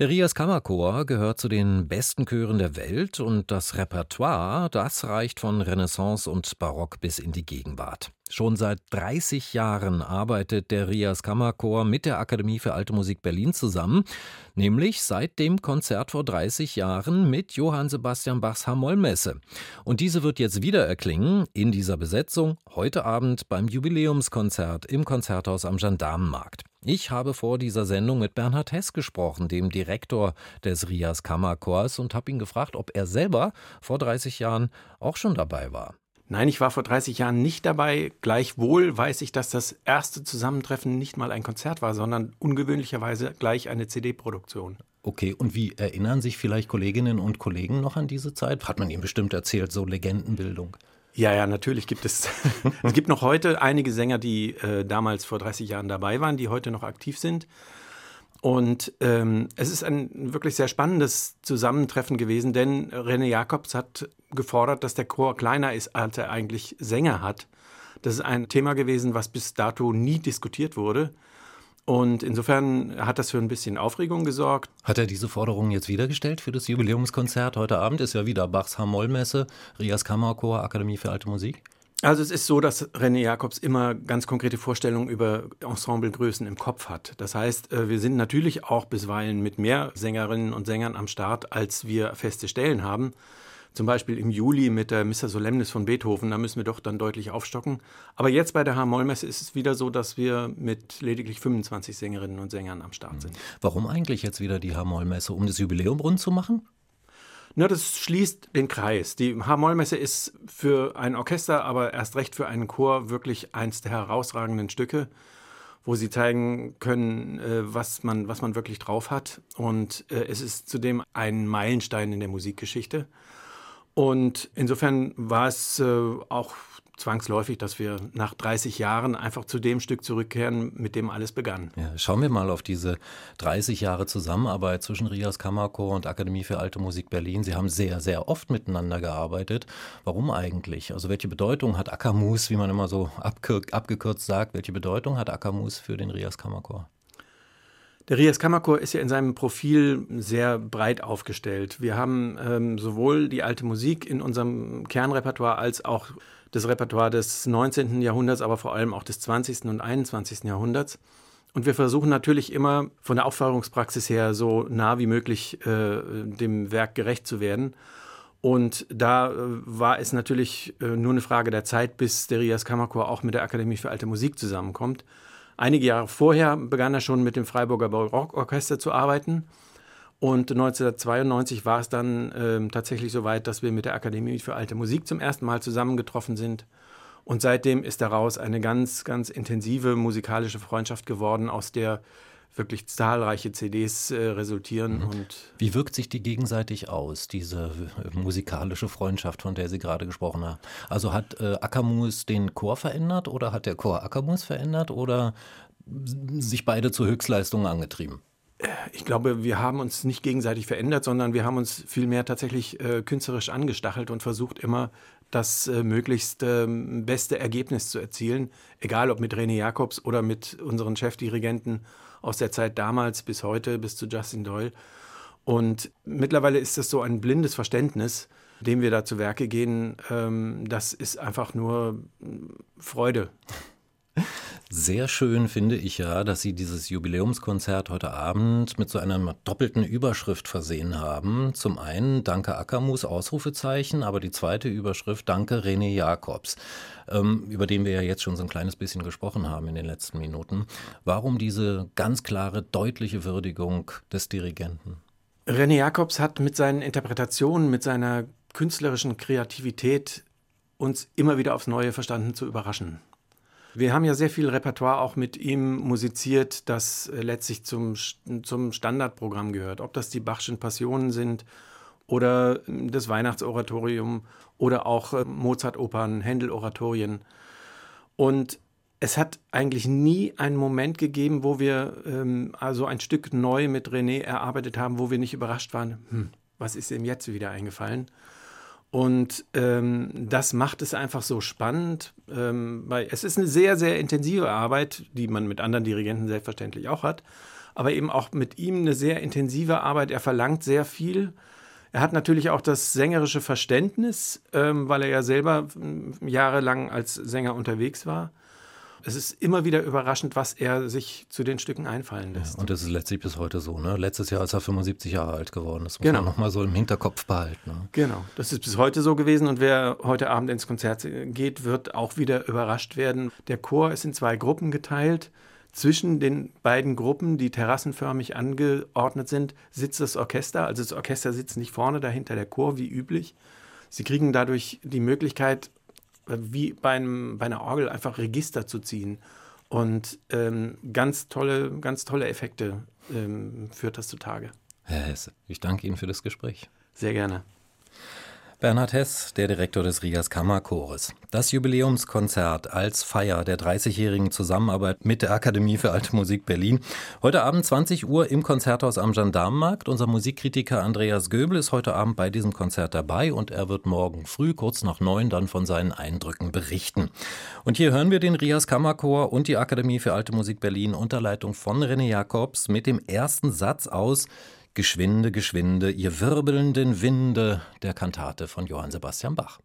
Der Rias Kammerchor gehört zu den besten Chören der Welt und das Repertoire, das reicht von Renaissance und Barock bis in die Gegenwart. Schon seit 30 Jahren arbeitet der Rias Kammerchor mit der Akademie für Alte Musik Berlin zusammen, nämlich seit dem Konzert vor 30 Jahren mit Johann Sebastian Bachs Hamollmesse. Und diese wird jetzt wieder erklingen in dieser Besetzung heute Abend beim Jubiläumskonzert im Konzerthaus am Gendarmenmarkt. Ich habe vor dieser Sendung mit Bernhard Hess gesprochen, dem Direktor des Rias Kammerchors, und habe ihn gefragt, ob er selber vor 30 Jahren auch schon dabei war. Nein, ich war vor 30 Jahren nicht dabei. Gleichwohl weiß ich, dass das erste Zusammentreffen nicht mal ein Konzert war, sondern ungewöhnlicherweise gleich eine CD-Produktion. Okay, und wie erinnern sich vielleicht Kolleginnen und Kollegen noch an diese Zeit? Hat man ihnen bestimmt erzählt, so Legendenbildung? Ja, ja, natürlich gibt es. es gibt noch heute einige Sänger, die äh, damals vor 30 Jahren dabei waren, die heute noch aktiv sind. Und ähm, es ist ein wirklich sehr spannendes Zusammentreffen gewesen, denn René Jacobs hat gefordert, dass der Chor kleiner ist, als er eigentlich Sänger hat. Das ist ein Thema gewesen, was bis dato nie diskutiert wurde. Und insofern hat das für ein bisschen Aufregung gesorgt. Hat er diese Forderungen jetzt wiedergestellt für das Jubiläumskonzert? Heute Abend ist ja wieder Bachs Hamollmesse, Rias Kammerchor, Akademie für Alte Musik. Also es ist so, dass René Jacobs immer ganz konkrete Vorstellungen über Ensemblegrößen im Kopf hat. Das heißt, äh, wir sind natürlich auch bisweilen mit mehr Sängerinnen und Sängern am Start, als wir feste Stellen haben. Zum Beispiel im Juli mit der Missa Solemnis von Beethoven, da müssen wir doch dann deutlich aufstocken. Aber jetzt bei der H-Moll-Messe ist es wieder so, dass wir mit lediglich 25 Sängerinnen und Sängern am Start sind. Warum eigentlich jetzt wieder die H-Moll-Messe? Um das Jubiläum rund zu machen? Na, das schließt den Kreis. Die H-Moll-Messe ist für ein Orchester, aber erst recht für einen Chor wirklich eins der herausragenden Stücke wo sie zeigen können, äh, was, man, was man wirklich drauf hat. Und äh, es ist zudem ein Meilenstein in der Musikgeschichte. Und insofern war es äh, auch zwangsläufig, dass wir nach 30 Jahren einfach zu dem Stück zurückkehren, mit dem alles begann. Ja, schauen wir mal auf diese 30 Jahre Zusammenarbeit zwischen Rias Kammerchor und Akademie für Alte Musik Berlin. Sie haben sehr, sehr oft miteinander gearbeitet. Warum eigentlich? Also welche Bedeutung hat Akamus, wie man immer so abgekürzt sagt, welche Bedeutung hat Akamus für den Rias Kammerchor? Der Rias Kammerchor ist ja in seinem Profil sehr breit aufgestellt. Wir haben ähm, sowohl die alte Musik in unserem Kernrepertoire als auch das Repertoire des 19. Jahrhunderts, aber vor allem auch des 20. und 21. Jahrhunderts. Und wir versuchen natürlich immer von der Aufführungspraxis her so nah wie möglich äh, dem Werk gerecht zu werden. Und da äh, war es natürlich äh, nur eine Frage der Zeit, bis der Rias Kammerchor auch mit der Akademie für Alte Musik zusammenkommt. Einige Jahre vorher begann er schon mit dem Freiburger Barockorchester zu arbeiten. Und 1992 war es dann äh, tatsächlich so weit, dass wir mit der Akademie für Alte Musik zum ersten Mal zusammengetroffen sind. Und seitdem ist daraus eine ganz, ganz intensive musikalische Freundschaft geworden, aus der wirklich zahlreiche CDs äh, resultieren. Mhm. Und Wie wirkt sich die gegenseitig aus, diese äh, musikalische Freundschaft, von der Sie gerade gesprochen haben? Also hat äh, Akamus den Chor verändert oder hat der Chor Akamus verändert oder sich beide zur Höchstleistung angetrieben? Äh, ich glaube, wir haben uns nicht gegenseitig verändert, sondern wir haben uns vielmehr tatsächlich äh, künstlerisch angestachelt und versucht immer das äh, möglichst ähm, beste Ergebnis zu erzielen, egal ob mit René Jacobs oder mit unseren Chefdirigenten aus der Zeit damals bis heute, bis zu Justin Doyle. Und mittlerweile ist das so ein blindes Verständnis, dem wir da zu Werke gehen. Ähm, das ist einfach nur Freude. Sehr schön finde ich ja, dass Sie dieses Jubiläumskonzert heute Abend mit so einer doppelten Überschrift versehen haben. Zum einen Danke Ackermus, Ausrufezeichen, aber die zweite Überschrift Danke René Jacobs, ähm, über den wir ja jetzt schon so ein kleines bisschen gesprochen haben in den letzten Minuten. Warum diese ganz klare, deutliche Würdigung des Dirigenten? René Jacobs hat mit seinen Interpretationen, mit seiner künstlerischen Kreativität uns immer wieder aufs Neue verstanden zu überraschen. Wir haben ja sehr viel Repertoire auch mit ihm musiziert, das äh, letztlich zum, zum Standardprogramm gehört. Ob das die Bachschen Passionen sind oder ähm, das Weihnachtsoratorium oder auch äh, Mozart-Opern, Händel-Oratorien. Und es hat eigentlich nie einen Moment gegeben, wo wir ähm, also ein Stück neu mit René erarbeitet haben, wo wir nicht überrascht waren, hm, was ist ihm jetzt wieder eingefallen? Und ähm, das macht es einfach so spannend, ähm, weil es ist eine sehr, sehr intensive Arbeit, die man mit anderen Dirigenten selbstverständlich auch hat. aber eben auch mit ihm eine sehr intensive Arbeit. Er verlangt sehr viel. Er hat natürlich auch das sängerische Verständnis, ähm, weil er ja selber jahrelang als Sänger unterwegs war es ist immer wieder überraschend, was er sich zu den Stücken einfallen lässt. Ja, und das ist letztlich bis heute so. Ne? Letztes Jahr ist er 75 Jahre alt geworden. Das muss genau. man nochmal so im Hinterkopf behalten. Ne? Genau, das ist bis heute so gewesen. Und wer heute Abend ins Konzert geht, wird auch wieder überrascht werden. Der Chor ist in zwei Gruppen geteilt. Zwischen den beiden Gruppen, die terrassenförmig angeordnet sind, sitzt das Orchester. Also das Orchester sitzt nicht vorne, dahinter der Chor, wie üblich. Sie kriegen dadurch die Möglichkeit, wie bei, einem, bei einer Orgel einfach Register zu ziehen. Und ähm, ganz tolle, ganz tolle Effekte ähm, führt das zutage. Herr Hesse, ich danke Ihnen für das Gespräch. Sehr gerne. Bernhard Hess, der Direktor des Rigas Kammerchores. Das Jubiläumskonzert als Feier der 30-jährigen Zusammenarbeit mit der Akademie für Alte Musik Berlin. Heute Abend 20 Uhr im Konzerthaus am Gendarmenmarkt. Unser Musikkritiker Andreas Göbel ist heute Abend bei diesem Konzert dabei und er wird morgen früh, kurz nach neun, dann von seinen Eindrücken berichten. Und hier hören wir den Rias Kammerchor und die Akademie für Alte Musik Berlin unter Leitung von René Jacobs mit dem ersten Satz aus Geschwinde, geschwinde, ihr wirbelnden Winde der Kantate von Johann Sebastian Bach.